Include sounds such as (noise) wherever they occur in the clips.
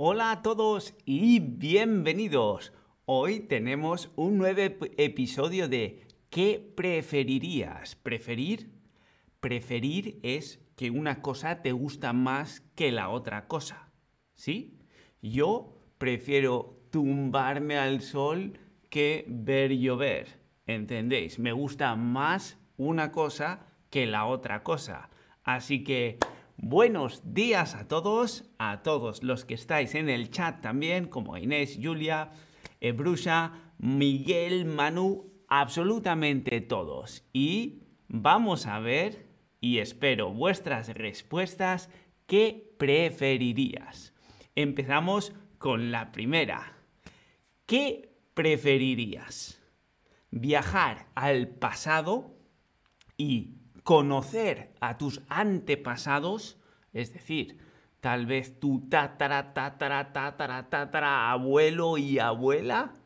Hola a todos y bienvenidos. Hoy tenemos un nuevo episodio de ¿Qué preferirías? ¿Preferir? Preferir es que una cosa te gusta más que la otra cosa. ¿Sí? Yo prefiero tumbarme al sol que ver llover. ¿Entendéis? Me gusta más una cosa que la otra cosa. Así que buenos días a todos, a todos los que estáis en el chat también, como Inés, Julia, Ebrusha, Miguel, Manu, absolutamente todos. Y vamos a ver, y espero vuestras respuestas, ¿qué preferirías? Empezamos con la primera. ¿Qué preferirías? ¿Viajar al pasado y conocer a tus antepasados, es decir, tal vez tu tatara, tatara, tatara, tatara, abuelo y abuela,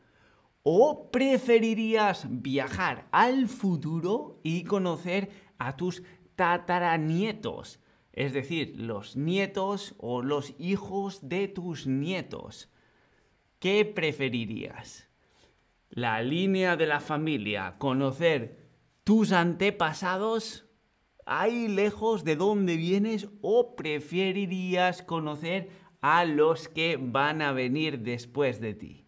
o preferirías viajar al futuro y conocer a tus tataranietos, es decir, los nietos o los hijos de tus nietos. ¿Qué preferirías? La línea de la familia, conocer tus antepasados ahí lejos de dónde vienes o preferirías conocer a los que van a venir después de ti?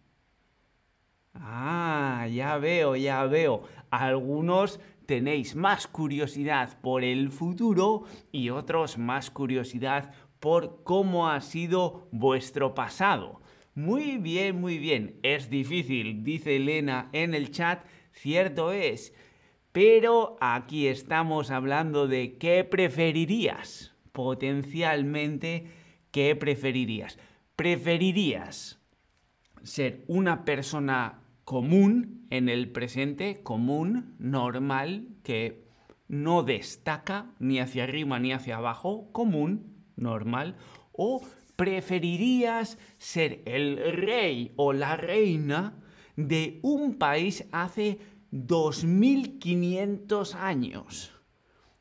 Ah, ya veo, ya veo. Algunos tenéis más curiosidad por el futuro y otros más curiosidad por cómo ha sido vuestro pasado. Muy bien, muy bien. Es difícil, dice Elena en el chat. Cierto es. Pero aquí estamos hablando de qué preferirías. Potencialmente, ¿qué preferirías? ¿Preferirías ser una persona común en el presente, común, normal, que no destaca ni hacia arriba ni hacia abajo, común, normal, o preferirías ser el rey o la reina de un país hace 2500 años.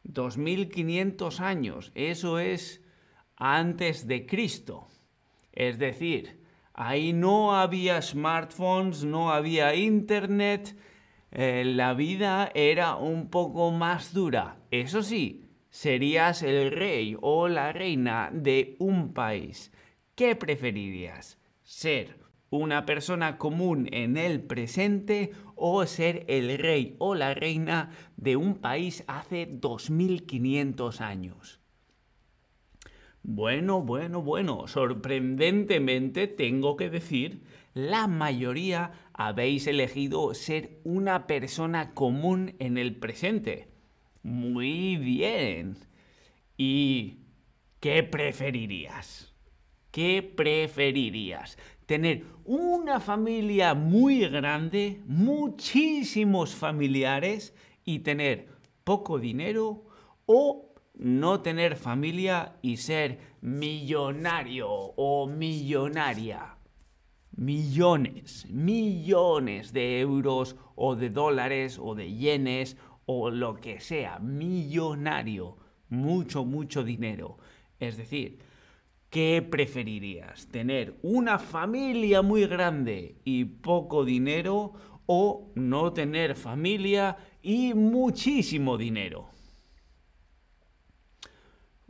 2500 años, eso es antes de Cristo. Es decir, ahí no había smartphones, no había internet, eh, la vida era un poco más dura. Eso sí, serías el rey o la reina de un país. ¿Qué preferirías? ¿Ser una persona común en el presente o ser el rey o la reina de un país hace 2500 años. Bueno, bueno, bueno, sorprendentemente tengo que decir, la mayoría habéis elegido ser una persona común en el presente. Muy bien. ¿Y qué preferirías? ¿Qué preferirías? Tener una familia muy grande, muchísimos familiares y tener poco dinero o no tener familia y ser millonario o millonaria. Millones, millones de euros o de dólares o de yenes o lo que sea, millonario, mucho, mucho dinero. Es decir, ¿Qué preferirías? ¿Tener una familia muy grande y poco dinero o no tener familia y muchísimo dinero?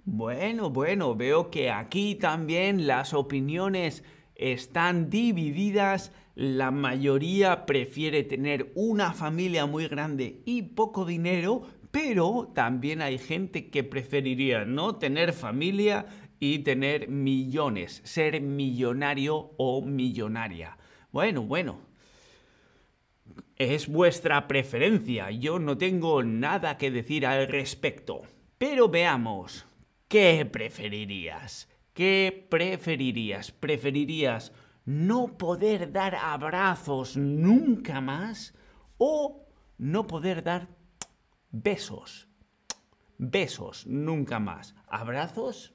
Bueno, bueno, veo que aquí también las opiniones están divididas. La mayoría prefiere tener una familia muy grande y poco dinero, pero también hay gente que preferiría no tener familia y tener millones, ser millonario o millonaria. Bueno, bueno. Es vuestra preferencia, yo no tengo nada que decir al respecto. Pero veamos, ¿qué preferirías? ¿Qué preferirías? ¿Preferirías no poder dar abrazos nunca más o no poder dar besos? Besos nunca más. ¿Abrazos?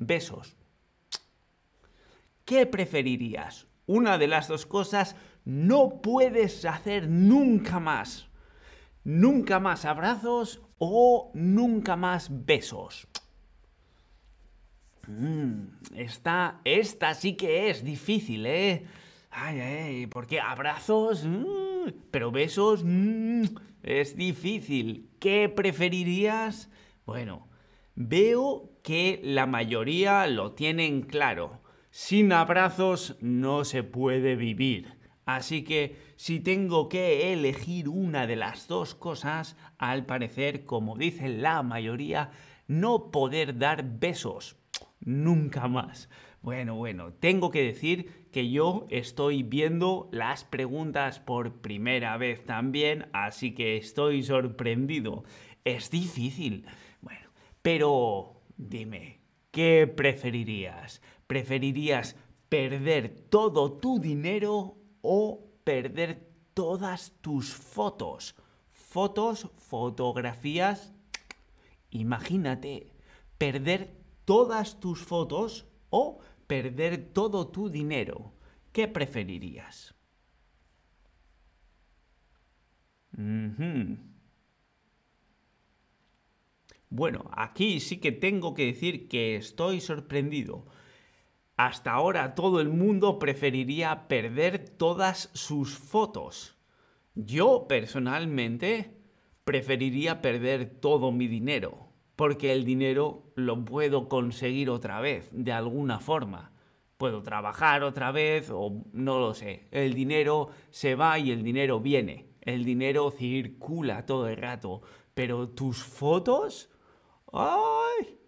Besos. ¿Qué preferirías? Una de las dos cosas no puedes hacer nunca más. Nunca más abrazos o nunca más besos. Mm, esta, sí que es difícil, ¿eh? Ay, ay, porque abrazos, mm, pero besos, mm, es difícil. ¿Qué preferirías? Bueno, veo que la mayoría lo tienen claro. Sin abrazos no se puede vivir. Así que si tengo que elegir una de las dos cosas, al parecer, como dice la mayoría, no poder dar besos. Nunca más. Bueno, bueno, tengo que decir que yo estoy viendo las preguntas por primera vez también, así que estoy sorprendido. Es difícil. Bueno, pero dime, ¿qué preferirías? ¿Preferirías perder todo tu dinero o perder todas tus fotos? Fotos, fotografías. Imagínate, perder todas tus fotos o perder todo tu dinero. ¿Qué preferirías? Bueno, aquí sí que tengo que decir que estoy sorprendido. Hasta ahora todo el mundo preferiría perder todas sus fotos. Yo personalmente preferiría perder todo mi dinero porque el dinero lo puedo conseguir otra vez, de alguna forma. Puedo trabajar otra vez o no lo sé. El dinero se va y el dinero viene. El dinero circula todo el rato. Pero tus fotos... ¡Ay!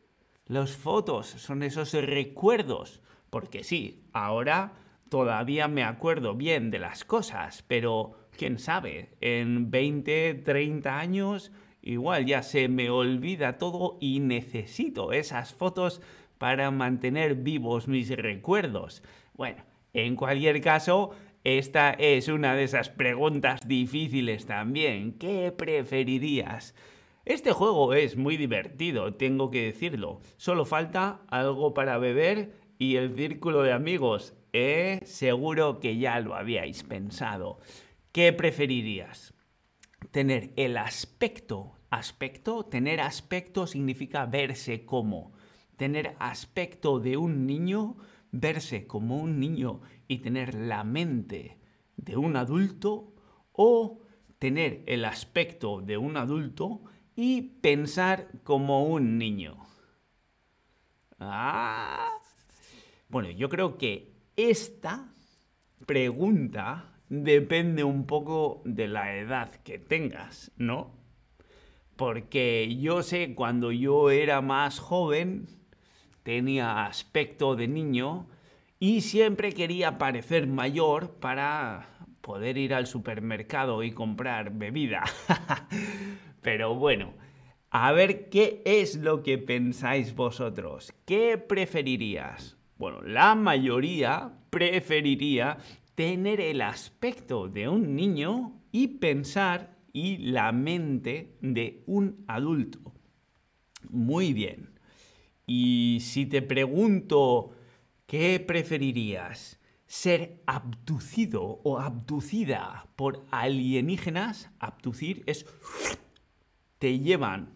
Las fotos son esos recuerdos. Porque sí, ahora todavía me acuerdo bien de las cosas, pero quién sabe, en 20, 30 años igual ya se me olvida todo y necesito esas fotos para mantener vivos mis recuerdos. Bueno, en cualquier caso, esta es una de esas preguntas difíciles también. ¿Qué preferirías? Este juego es muy divertido, tengo que decirlo. Solo falta algo para beber y el círculo de amigos. Eh, seguro que ya lo habíais pensado. ¿Qué preferirías? tener el aspecto. Aspecto, tener aspecto significa verse como. Tener aspecto de un niño, verse como un niño y tener la mente de un adulto o tener el aspecto de un adulto y pensar como un niño. Ah. Bueno, yo creo que esta pregunta depende un poco de la edad que tengas, ¿no? Porque yo sé, cuando yo era más joven, tenía aspecto de niño y siempre quería parecer mayor para poder ir al supermercado y comprar bebida. (laughs) Pero bueno, a ver qué es lo que pensáis vosotros. ¿Qué preferirías? Bueno, la mayoría preferiría tener el aspecto de un niño y pensar y la mente de un adulto. Muy bien. Y si te pregunto, ¿qué preferirías? ¿Ser abducido o abducida por alienígenas? Abducir es... te llevan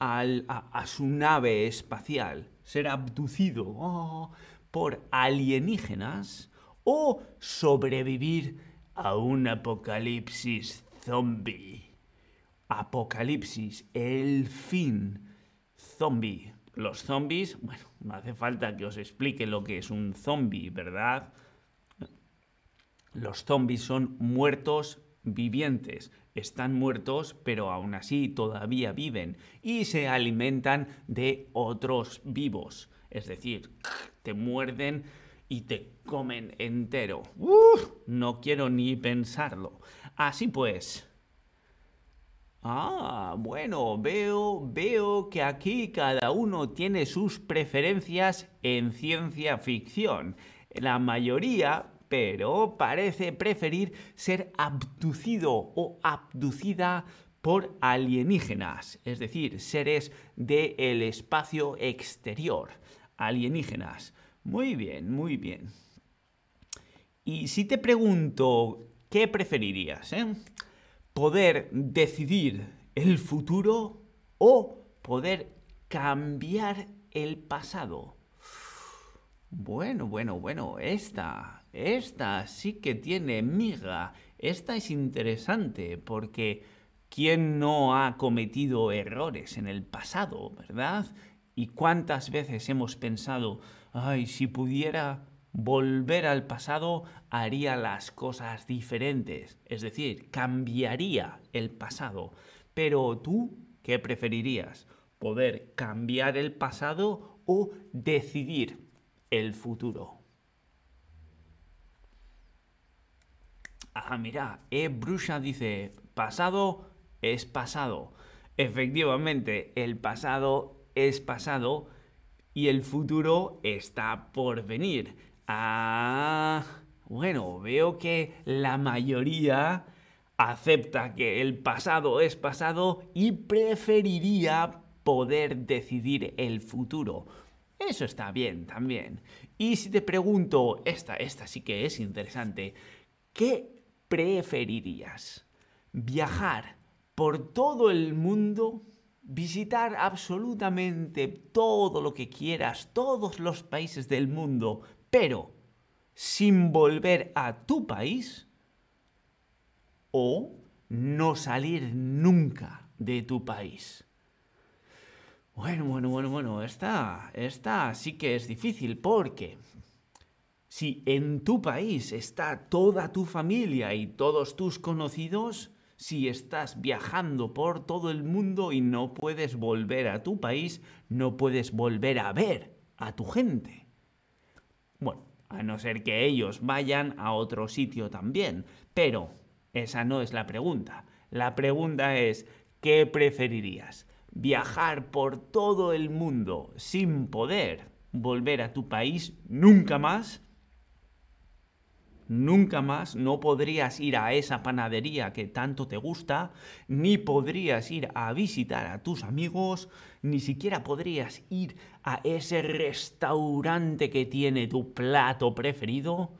a, su nave espacial. Ser abducido oh, por alienígenas o sobrevivir a un apocalipsis zombie. Apocalipsis, el fin. Zombie. Los zombies, bueno, no hace falta que os explique lo que es un zombie, ¿verdad? Los zombies son muertos vivientes. Están muertos, pero aún así todavía viven y se alimentan de otros vivos. Es decir, te muerden y te comen entero. no quiero ni pensarlo. Así pues. Ah, bueno, veo, veo que aquí cada uno tiene sus preferencias en ciencia ficción. La mayoría, pero parece preferir ser abducido o abducida por alienígenas, es decir, seres del espacio exterior, alienígenas. Muy bien, muy bien. Y si te pregunto, ¿qué preferirías? Eh? ¿Poder decidir el futuro o poder cambiar el pasado? Bueno, bueno, bueno, esta, esta sí que tiene miga. Esta es interesante porque ¿quién no ha cometido errores en el pasado, verdad? ¿Y cuántas veces hemos pensado, ay, si pudiera volver al pasado, haría las cosas diferentes? Es decir, cambiaría el pasado. Pero tú, ¿qué preferirías? ¿Poder cambiar el pasado o decidir el futuro? Ah, mira, E. Brusha dice, pasado es pasado. Efectivamente, el pasado es pasado y el futuro está por venir. Ah, bueno, veo que la mayoría acepta que el pasado es pasado y preferiría poder decidir el futuro. Eso está bien también. Y si te pregunto, esta, esta sí que es interesante, ¿qué preferirías? ¿Viajar por todo el mundo? ¿Visitar absolutamente todo lo que quieras, todos los países del mundo, pero sin volver a tu país? ¿O no salir nunca de tu país? Bueno, bueno, bueno, bueno, esta, esta sí que es difícil porque si en tu país está toda tu familia y todos tus conocidos, si estás viajando por todo el mundo y no puedes volver a tu país, no puedes volver a ver a tu gente. Bueno, a no ser que ellos vayan a otro sitio también, pero esa no es la pregunta. La pregunta es, ¿qué preferirías? Viajar por todo el mundo sin poder volver a tu país nunca más, nunca más no podrías ir a esa panadería que tanto te gusta, ni podrías ir a visitar a tus amigos, ni siquiera podrías ir a ese restaurante que tiene tu plato preferido,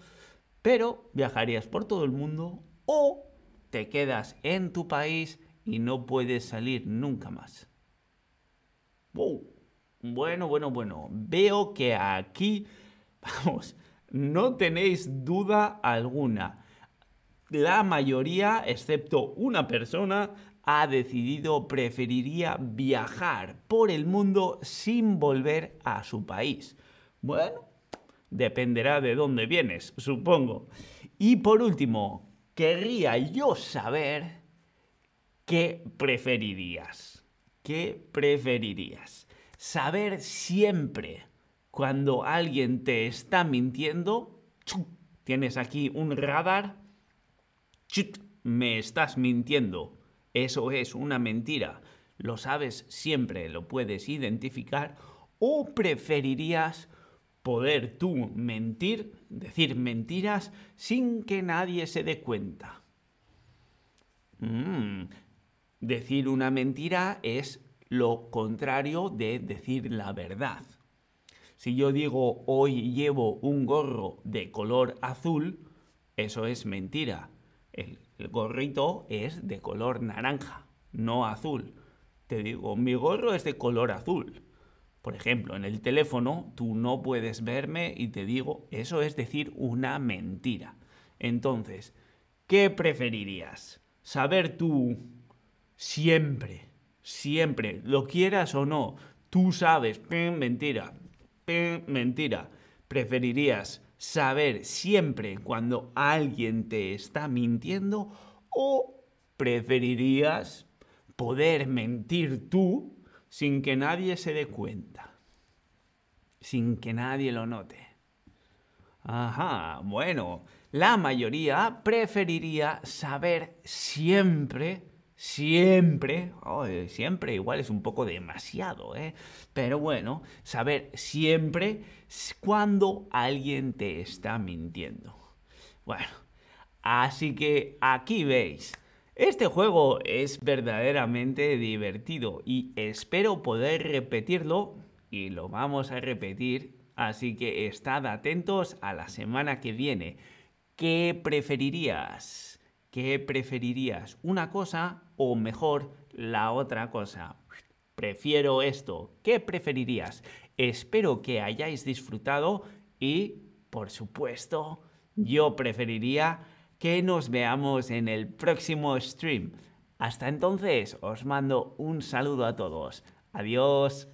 pero viajarías por todo el mundo o te quedas en tu país y no puedes salir nunca más. Bueno, bueno, bueno. Veo que aquí, (laughs) vamos, no tenéis duda alguna. La mayoría, excepto una persona, ha decidido preferiría viajar por el mundo sin volver a su país. Bueno, dependerá de dónde vienes, supongo. Y por último, querría yo saber qué preferirías. ¿Qué preferirías? Saber siempre cuando alguien te está mintiendo. Tienes aquí un radar. Me estás mintiendo. Eso es una mentira. Lo sabes siempre, lo puedes identificar. ¿O preferirías poder tú mentir, decir mentiras, sin que nadie se dé cuenta? Mm, Decir una mentira es lo contrario de decir la verdad. Si yo digo hoy llevo un gorro de color azul, eso es mentira. El, gorrito es de color naranja, no azul. Te digo, mi gorro es de color azul. Por ejemplo, en el teléfono tú no puedes verme y te digo, eso es decir una mentira. Entonces, ¿qué preferirías? ¿Saber tú Siempre, siempre, lo quieras o no, tú sabes, mentira, mentira. Preferirías saber siempre cuando alguien te está mintiendo o preferirías poder mentir tú sin que nadie se dé cuenta, sin que nadie lo note. Ajá, bueno, la mayoría preferiría saber siempre siempre, siempre igual es un poco demasiado, ¿eh? Pero bueno, saber siempre cuando alguien te está mintiendo. Bueno, así que aquí veis. Este juego es verdaderamente divertido y espero poder repetirlo y lo vamos a repetir, así que estad atentos a la semana que viene. ¿Qué preferirías? ¿Qué preferirías? ¿Una cosa o mejor la otra cosa? Prefiero esto. ¿Qué preferirías? Espero que hayáis disfrutado Y, por supuesto, yo preferiría que nos veamos en el próximo stream. Hasta entonces, os mando un saludo a todos. Adiós.